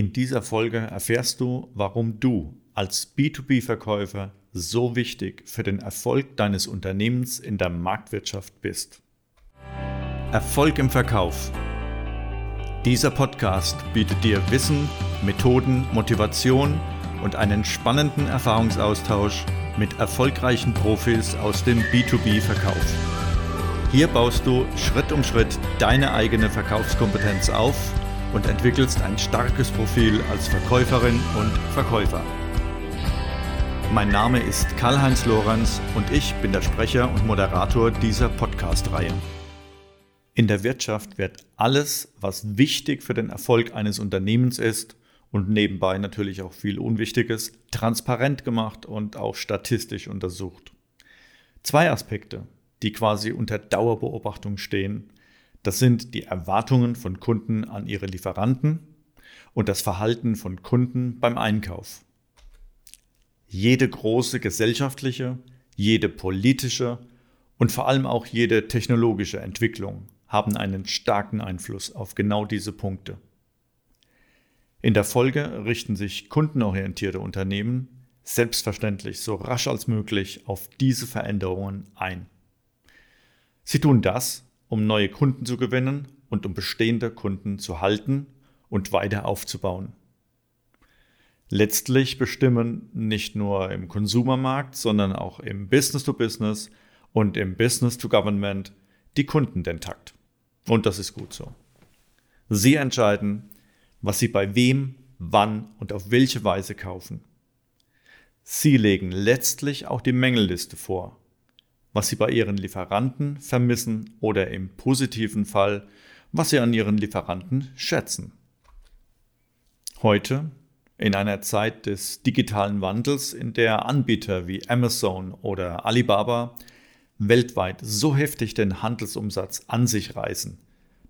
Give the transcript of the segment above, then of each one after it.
In dieser Folge erfährst du, warum du als B2B-Verkäufer so wichtig für den Erfolg deines Unternehmens in der Marktwirtschaft bist. Erfolg im Verkauf. Dieser Podcast bietet dir Wissen, Methoden, Motivation und einen spannenden Erfahrungsaustausch mit erfolgreichen Profis aus dem B2B-Verkauf. Hier baust du Schritt um Schritt deine eigene Verkaufskompetenz auf und entwickelst ein starkes Profil als Verkäuferin und Verkäufer. Mein Name ist Karl-Heinz Lorenz und ich bin der Sprecher und Moderator dieser Podcast-Reihe. In der Wirtschaft wird alles, was wichtig für den Erfolg eines Unternehmens ist und nebenbei natürlich auch viel Unwichtiges, transparent gemacht und auch statistisch untersucht. Zwei Aspekte, die quasi unter Dauerbeobachtung stehen, das sind die Erwartungen von Kunden an ihre Lieferanten und das Verhalten von Kunden beim Einkauf. Jede große gesellschaftliche, jede politische und vor allem auch jede technologische Entwicklung haben einen starken Einfluss auf genau diese Punkte. In der Folge richten sich kundenorientierte Unternehmen selbstverständlich so rasch als möglich auf diese Veränderungen ein. Sie tun das, um neue Kunden zu gewinnen und um bestehende Kunden zu halten und weiter aufzubauen. Letztlich bestimmen nicht nur im Konsumermarkt, sondern auch im Business-to-Business und im Business-to-Government die Kunden den Takt. Und das ist gut so. Sie entscheiden, was sie bei wem, wann und auf welche Weise kaufen. Sie legen letztlich auch die Mängelliste vor was sie bei ihren Lieferanten vermissen oder im positiven Fall, was sie an ihren Lieferanten schätzen. Heute, in einer Zeit des digitalen Wandels, in der Anbieter wie Amazon oder Alibaba weltweit so heftig den Handelsumsatz an sich reißen,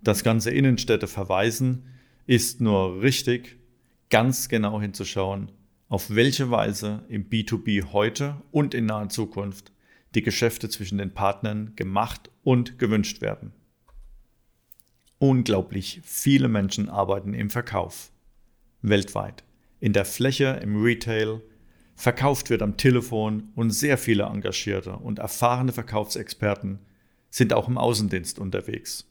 dass ganze Innenstädte verweisen, ist nur richtig, ganz genau hinzuschauen, auf welche Weise im B2B heute und in naher Zukunft die Geschäfte zwischen den Partnern gemacht und gewünscht werden. Unglaublich viele Menschen arbeiten im Verkauf. Weltweit. In der Fläche, im Retail. Verkauft wird am Telefon und sehr viele engagierte und erfahrene Verkaufsexperten sind auch im Außendienst unterwegs.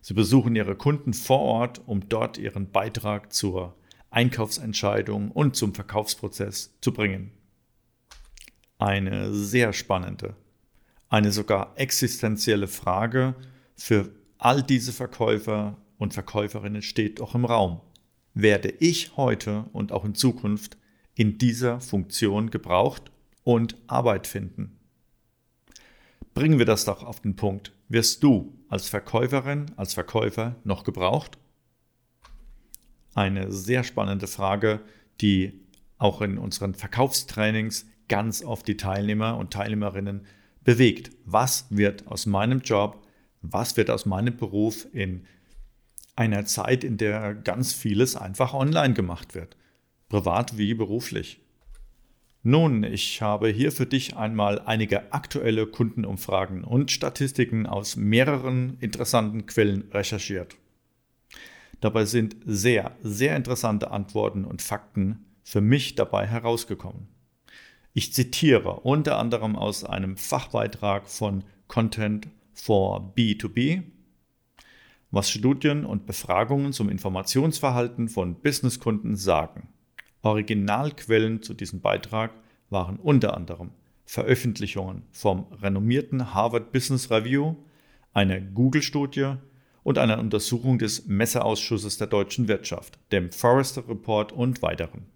Sie besuchen ihre Kunden vor Ort, um dort ihren Beitrag zur Einkaufsentscheidung und zum Verkaufsprozess zu bringen eine sehr spannende, eine sogar existenzielle Frage für all diese Verkäufer und Verkäuferinnen steht doch im Raum. Werde ich heute und auch in Zukunft in dieser Funktion gebraucht und Arbeit finden? Bringen wir das doch auf den Punkt. Wirst du als Verkäuferin, als Verkäufer noch gebraucht? Eine sehr spannende Frage, die auch in unseren Verkaufstrainings ganz oft die Teilnehmer und Teilnehmerinnen bewegt. Was wird aus meinem Job, was wird aus meinem Beruf in einer Zeit, in der ganz vieles einfach online gemacht wird, privat wie beruflich. Nun, ich habe hier für dich einmal einige aktuelle Kundenumfragen und Statistiken aus mehreren interessanten Quellen recherchiert. Dabei sind sehr, sehr interessante Antworten und Fakten für mich dabei herausgekommen. Ich zitiere unter anderem aus einem Fachbeitrag von Content for B2B, was Studien und Befragungen zum Informationsverhalten von Businesskunden sagen. Originalquellen zu diesem Beitrag waren unter anderem Veröffentlichungen vom renommierten Harvard Business Review, einer Google-Studie und einer Untersuchung des Messeausschusses der deutschen Wirtschaft, dem Forrester Report und weiteren.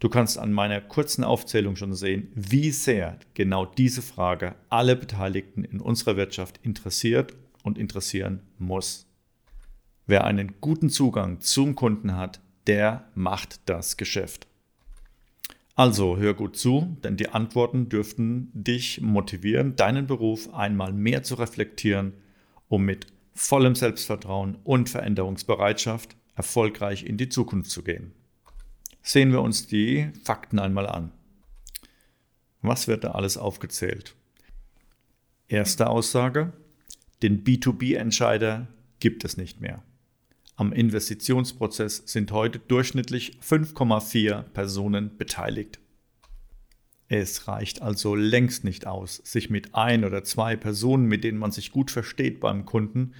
Du kannst an meiner kurzen Aufzählung schon sehen, wie sehr genau diese Frage alle Beteiligten in unserer Wirtschaft interessiert und interessieren muss. Wer einen guten Zugang zum Kunden hat, der macht das Geschäft. Also hör gut zu, denn die Antworten dürften dich motivieren, deinen Beruf einmal mehr zu reflektieren, um mit vollem Selbstvertrauen und Veränderungsbereitschaft erfolgreich in die Zukunft zu gehen. Sehen wir uns die Fakten einmal an. Was wird da alles aufgezählt? Erste Aussage, den B2B-Entscheider gibt es nicht mehr. Am Investitionsprozess sind heute durchschnittlich 5,4 Personen beteiligt. Es reicht also längst nicht aus, sich mit ein oder zwei Personen, mit denen man sich gut versteht beim Kunden,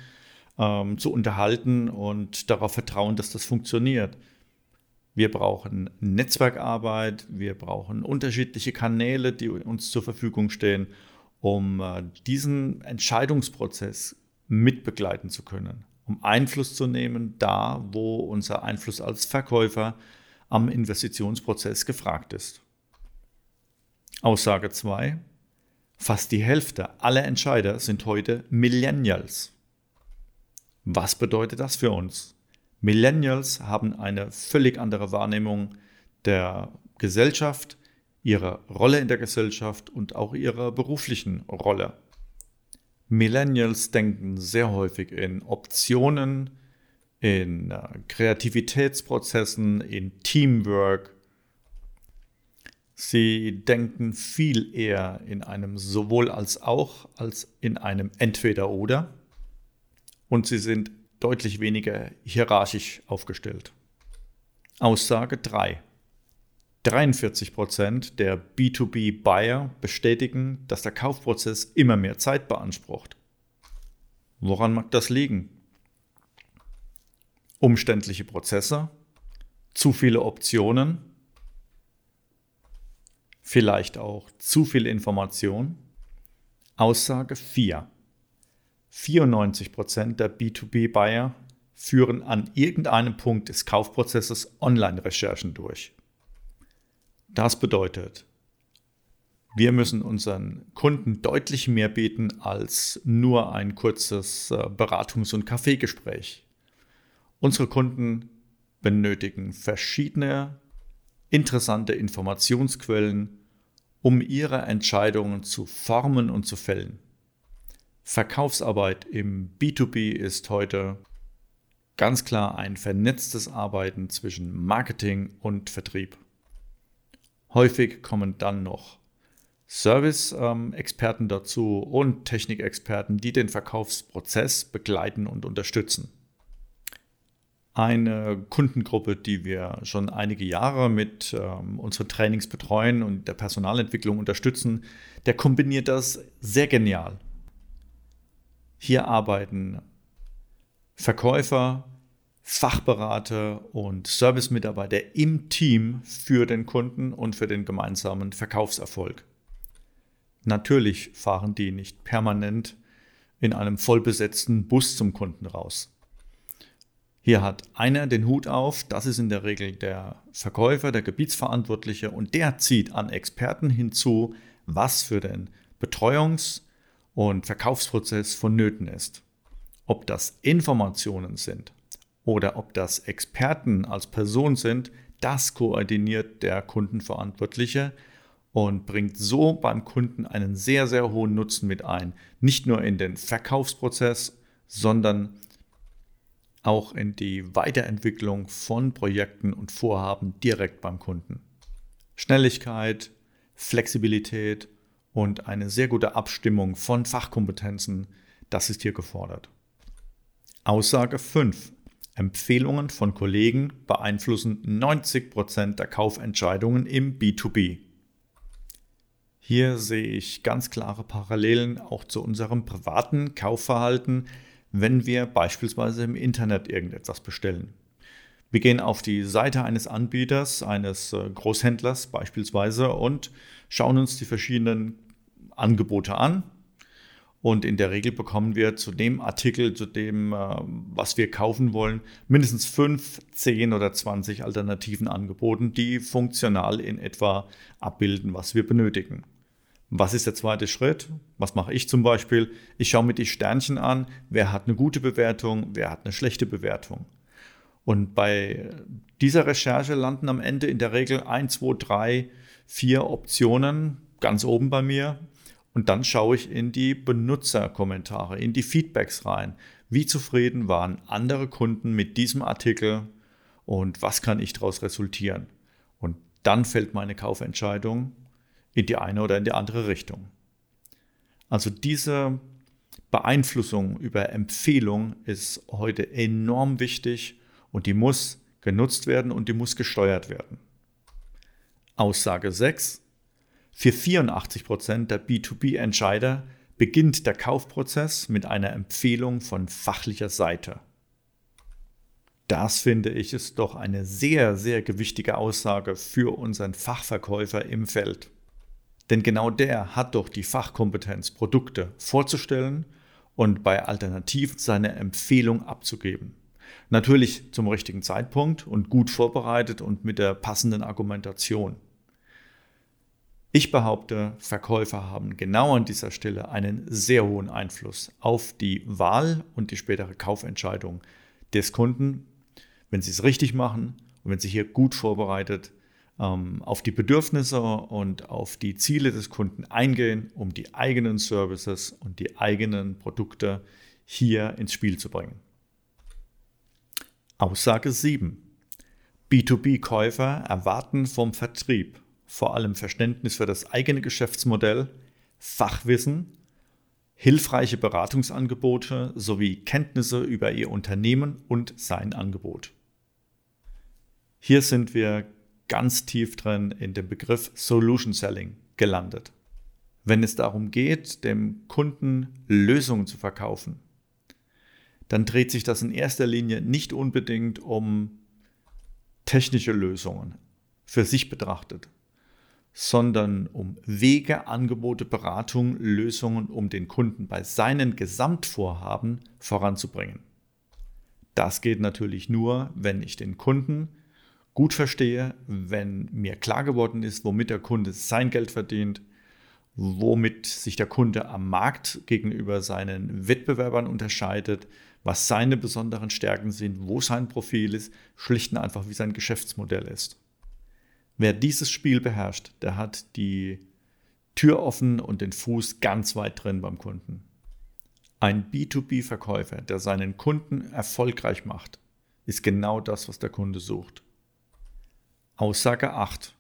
ähm, zu unterhalten und darauf vertrauen, dass das funktioniert. Wir brauchen Netzwerkarbeit, wir brauchen unterschiedliche Kanäle, die uns zur Verfügung stehen, um äh, diesen Entscheidungsprozess mitbegleiten zu können, um Einfluss zu nehmen, da wo unser Einfluss als Verkäufer am Investitionsprozess gefragt ist. Aussage 2. Fast die Hälfte aller Entscheider sind heute Millennials. Was bedeutet das für uns? Millennials haben eine völlig andere Wahrnehmung der Gesellschaft, ihrer Rolle in der Gesellschaft und auch ihrer beruflichen Rolle. Millennials denken sehr häufig in Optionen, in äh, Kreativitätsprozessen, in Teamwork, Sie denken viel eher in einem sowohl als auch als in einem entweder oder und sie sind deutlich weniger hierarchisch aufgestellt. Aussage 3. 43 Prozent der B2B-Buyer bestätigen, dass der Kaufprozess immer mehr Zeit beansprucht. Woran mag das liegen? Umständliche Prozesse, zu viele Optionen, vielleicht auch zu viel Information. Aussage 4. 94% der B2B-Buyer führen an irgendeinem Punkt des Kaufprozesses Online-Recherchen durch. Das bedeutet, wir müssen unseren Kunden deutlich mehr bieten als nur ein kurzes äh, Beratungs- und Kaffeegespräch. Unsere Kunden benötigen verschiedene interessante Informationsquellen, um ihre Entscheidungen zu formen und zu fällen. Verkaufsarbeit im B2B ist heute ganz klar ein vernetztes Arbeiten zwischen Marketing und Vertrieb. Häufig kommen dann noch Service-Experten dazu und Technikexperten, die den Verkaufsprozess begleiten und unterstützen eine Kundengruppe, die wir schon einige Jahre mit ähm, unseren Trainings betreuen und der Personalentwicklung unterstützen, der kombiniert das sehr genial. Hier arbeiten Verkäufer, Fachberater und Servicemitarbeiter im Team für den Kunden und für den gemeinsamen Verkaufserfolg. Natürlich fahren die nicht permanent in einem vollbesetzten Bus zum Kunden raus. Hier hat einer den Hut auf, das ist in der Regel der Verkäufer, der Gebietsverantwortliche und der zieht an Experten hinzu, was für den Betreuungs- und Verkaufsprozess vonnöten ist. Ob das Informationen sind oder ob das Experten als Person sind, das koordiniert der Kundenverantwortliche und bringt so beim Kunden einen sehr, sehr hohen Nutzen mit ein. Nicht nur in den Verkaufsprozess, sondern auch in die Weiterentwicklung von Projekten und Vorhaben direkt beim Kunden. Schnelligkeit, Flexibilität und eine sehr gute Abstimmung von Fachkompetenzen, das ist hier gefordert. Aussage 5. Empfehlungen von Kollegen beeinflussen 90% der Kaufentscheidungen im B2B. Hier sehe ich ganz klare Parallelen auch zu unserem privaten Kaufverhalten, wenn wir beispielsweise im Internet irgendetwas bestellen. Wir gehen auf die Seite eines Anbieters, eines äh, Großhändlers beispielsweise und schauen uns die verschiedenen Angebote an. Und in der Regel bekommen wir zu dem Artikel, zu dem, äh, was wir kaufen wollen, mindestens fünf, zehn oder zwanzig Alternativen angeboten, die funktional in etwa abbilden, was wir benötigen. Was ist der zweite Schritt? Was mache ich zum Beispiel? Ich schaue mir die Sternchen an, wer hat eine gute Bewertung, wer hat eine schlechte Bewertung. Und bei dieser Recherche landen am Ende in der Regel 1, 2, 3, 4 Optionen ganz oben bei mir. Und dann schaue ich in die Benutzerkommentare, in die Feedbacks rein. Wie zufrieden waren andere Kunden mit diesem Artikel und was kann ich daraus resultieren? Und dann fällt meine Kaufentscheidung in die eine oder in die andere Richtung. Also diese Beeinflussung über Empfehlung ist heute enorm wichtig und die muss genutzt werden und die muss gesteuert werden. Aussage 6. Für 84 Prozent der B2B-Entscheider beginnt der Kaufprozess mit einer Empfehlung von fachlicher Seite. Das finde ich ist doch eine sehr, sehr gewichtige Aussage für unseren Fachverkäufer im Feld. Denn genau der hat doch die Fachkompetenz, Produkte vorzustellen und bei Alternativen seine Empfehlung abzugeben. Natürlich zum richtigen Zeitpunkt und gut vorbereitet und mit der passenden Argumentation. Ich behaupte, Verkäufer haben genau an dieser Stelle einen sehr hohen Einfluss auf die Wahl und die spätere Kaufentscheidung des Kunden, wenn sie es richtig machen und wenn sie hier gut vorbereitet ähm, auf die Bedürfnisse und auf die Ziele des Kunden eingehen, um die eigenen Services und die eigenen Produkte hier ins Spiel zu bringen. Aussage 7. B2B-Käufer erwarten vom Vertrieb vor allem Verständnis für das eigene Geschäftsmodell, Fachwissen, hilfreiche Beratungsangebote sowie Kenntnisse über Ihr Unternehmen und sein Angebot. Hier sind wir ganz tief drin in dem Begriff Solution Selling gelandet. Wenn es darum geht, dem Kunden Lösungen zu verkaufen, dann dreht sich das in erster Linie nicht unbedingt um technische Lösungen für sich betrachtet, sondern um Wege, Angebote, Beratung, Lösungen, um den Kunden bei seinen Gesamtvorhaben voranzubringen. Das geht natürlich nur, wenn ich den Kunden gut verstehe, wenn mir klar geworden ist, womit der Kunde sein Geld verdient, womit sich der Kunde am Markt gegenüber seinen Wettbewerbern unterscheidet, was seine besonderen Stärken sind, wo sein Profil ist, schlicht und einfach wie sein Geschäftsmodell ist. Wer dieses Spiel beherrscht, der hat die Tür offen und den Fuß ganz weit drin beim Kunden. Ein B2B-Verkäufer, der seinen Kunden erfolgreich macht, ist genau das, was der Kunde sucht. Aussage 8.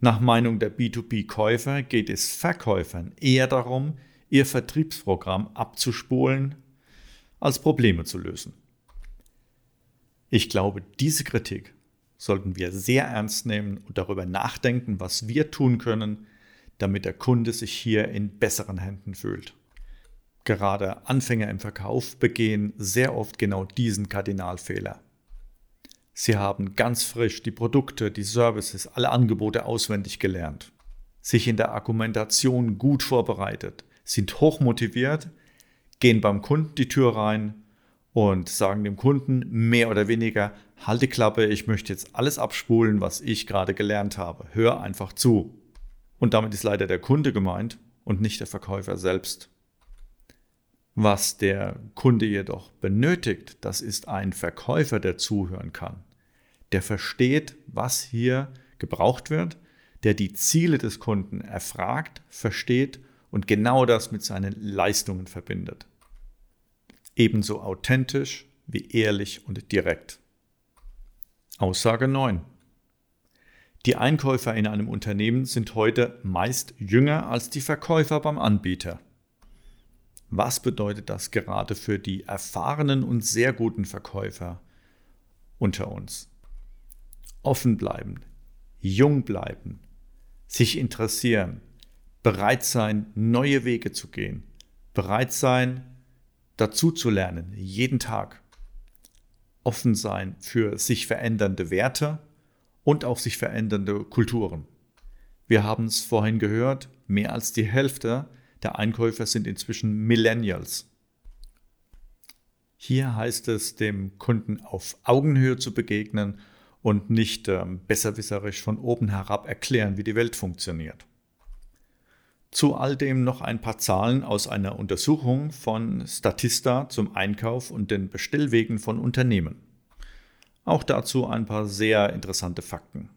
Nach Meinung der B2B-Käufer geht es Verkäufern eher darum, ihr Vertriebsprogramm abzuspulen, als Probleme zu lösen. Ich glaube, diese Kritik sollten wir sehr ernst nehmen und darüber nachdenken, was wir tun können, damit der Kunde sich hier in besseren Händen fühlt. Gerade Anfänger im Verkauf begehen sehr oft genau diesen Kardinalfehler. Sie haben ganz frisch die Produkte, die Services, alle Angebote auswendig gelernt, sich in der Argumentation gut vorbereitet, sind hochmotiviert, gehen beim Kunden die Tür rein und sagen dem Kunden mehr oder weniger, halt die Klappe, ich möchte jetzt alles abspulen, was ich gerade gelernt habe. Hör einfach zu. Und damit ist leider der Kunde gemeint und nicht der Verkäufer selbst. Was der Kunde jedoch benötigt, das ist ein Verkäufer, der zuhören kann, der versteht, was hier gebraucht wird, der die Ziele des Kunden erfragt, versteht und genau das mit seinen Leistungen verbindet. Ebenso authentisch wie ehrlich und direkt. Aussage 9. Die Einkäufer in einem Unternehmen sind heute meist jünger als die Verkäufer beim Anbieter. Was bedeutet das gerade für die erfahrenen und sehr guten Verkäufer unter uns? Offen bleiben, jung bleiben, sich interessieren, bereit sein, neue Wege zu gehen, bereit sein, dazu zu lernen, jeden Tag. Offen sein für sich verändernde Werte und auch sich verändernde Kulturen. Wir haben es vorhin gehört, mehr als die Hälfte der Einkäufer sind inzwischen Millennials. Hier heißt es, dem Kunden auf Augenhöhe zu begegnen und nicht ähm, besserwisserisch von oben herab erklären, wie die Welt funktioniert. Zu all dem noch ein paar Zahlen aus einer Untersuchung von Statista zum Einkauf und den Bestellwegen von Unternehmen. Auch dazu ein paar sehr interessante Fakten.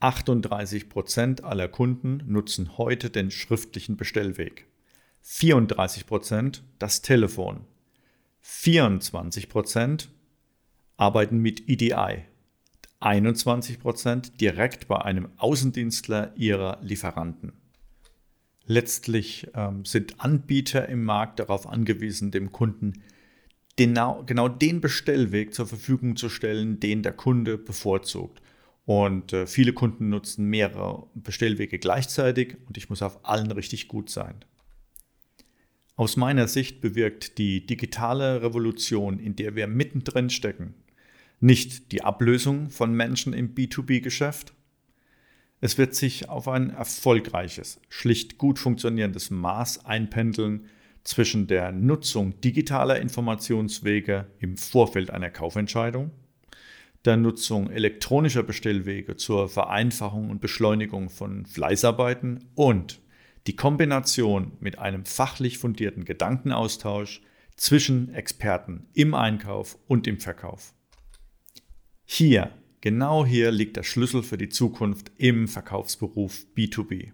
38 Prozent aller Kunden nutzen heute den schriftlichen Bestellweg. 34 Prozent das Telefon. 24 Prozent arbeiten mit EDI. 21 Prozent direkt bei einem Außendienstler ihrer Lieferanten. Letztlich ähm, sind Anbieter im Markt darauf angewiesen, dem Kunden genau, genau den Bestellweg zur Verfügung zu stellen, den der Kunde bevorzugt. Und äh, viele Kunden nutzen mehrere Bestellwege gleichzeitig und ich muss auf allen richtig gut sein. Aus meiner Sicht bewirkt die digitale Revolution, in der wir mittendrin stecken, nicht die Ablösung von Menschen im B2B-Geschäft. Es wird sich auf ein erfolgreiches, schlicht gut funktionierendes Maß einpendeln zwischen der Nutzung digitaler Informationswege im Vorfeld einer Kaufentscheidung der Nutzung elektronischer Bestellwege zur Vereinfachung und Beschleunigung von Fleißarbeiten und die Kombination mit einem fachlich fundierten Gedankenaustausch zwischen Experten im Einkauf und im Verkauf. Hier, genau hier liegt der Schlüssel für die Zukunft im Verkaufsberuf B2B.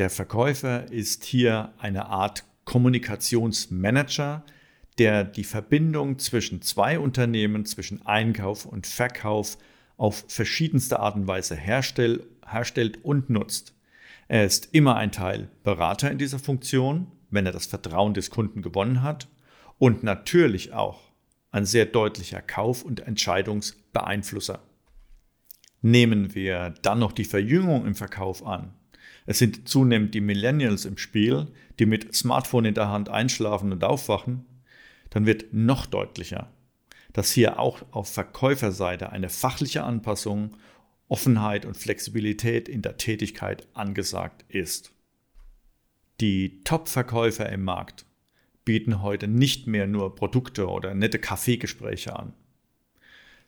Der Verkäufer ist hier eine Art Kommunikationsmanager, der die Verbindung zwischen zwei Unternehmen, zwischen Einkauf und Verkauf auf verschiedenste Art und Weise herstell, herstellt und nutzt. Er ist immer ein Teil Berater in dieser Funktion, wenn er das Vertrauen des Kunden gewonnen hat und natürlich auch ein sehr deutlicher Kauf- und Entscheidungsbeeinflusser. Nehmen wir dann noch die Verjüngung im Verkauf an. Es sind zunehmend die Millennials im Spiel, die mit Smartphone in der Hand einschlafen und aufwachen dann wird noch deutlicher, dass hier auch auf Verkäuferseite eine fachliche Anpassung, Offenheit und Flexibilität in der Tätigkeit angesagt ist. Die Top-Verkäufer im Markt bieten heute nicht mehr nur Produkte oder nette Kaffeegespräche an.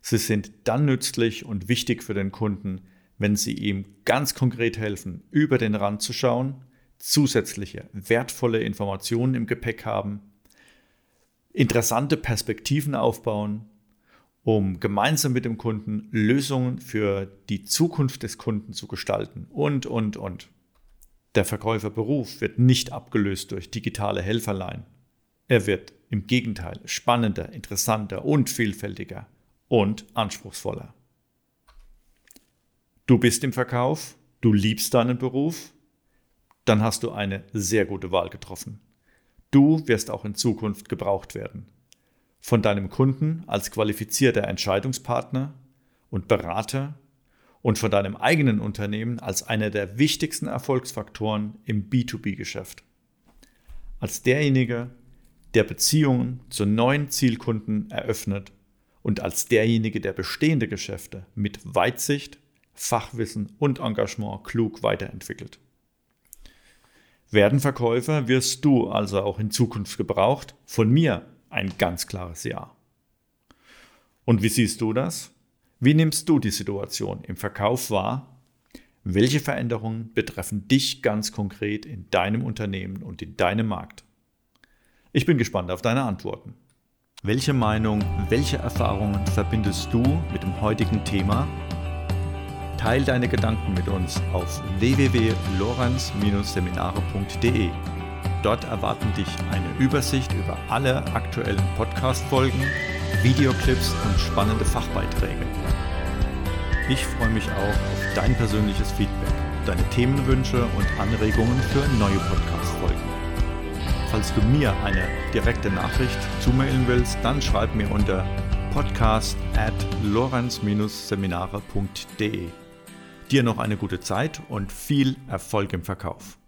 Sie sind dann nützlich und wichtig für den Kunden, wenn sie ihm ganz konkret helfen, über den Rand zu schauen, zusätzliche wertvolle Informationen im Gepäck haben interessante Perspektiven aufbauen, um gemeinsam mit dem Kunden Lösungen für die Zukunft des Kunden zu gestalten und, und, und. Der Verkäuferberuf wird nicht abgelöst durch digitale Helferlein. Er wird im Gegenteil spannender, interessanter und vielfältiger und anspruchsvoller. Du bist im Verkauf, du liebst deinen Beruf, dann hast du eine sehr gute Wahl getroffen. Du wirst auch in Zukunft gebraucht werden. Von deinem Kunden als qualifizierter Entscheidungspartner und Berater und von deinem eigenen Unternehmen als einer der wichtigsten Erfolgsfaktoren im B2B-Geschäft. Als derjenige, der Beziehungen zu neuen Zielkunden eröffnet und als derjenige, der bestehende Geschäfte mit Weitsicht, Fachwissen und Engagement klug weiterentwickelt. Werden Verkäufer wirst du also auch in Zukunft gebraucht? Von mir ein ganz klares Ja. Und wie siehst du das? Wie nimmst du die Situation im Verkauf wahr? Welche Veränderungen betreffen dich ganz konkret in deinem Unternehmen und in deinem Markt? Ich bin gespannt auf deine Antworten. Welche Meinung, welche Erfahrungen verbindest du mit dem heutigen Thema Teil deine Gedanken mit uns auf www.lorenz-seminare.de. Dort erwarten dich eine Übersicht über alle aktuellen Podcast-Folgen, Videoclips und spannende Fachbeiträge. Ich freue mich auch auf dein persönliches Feedback, deine Themenwünsche und Anregungen für neue Podcast-Folgen. Falls du mir eine direkte Nachricht zumailen willst, dann schreib mir unter podcast at lorenz-seminare.de. Dir noch eine gute Zeit und viel Erfolg im Verkauf.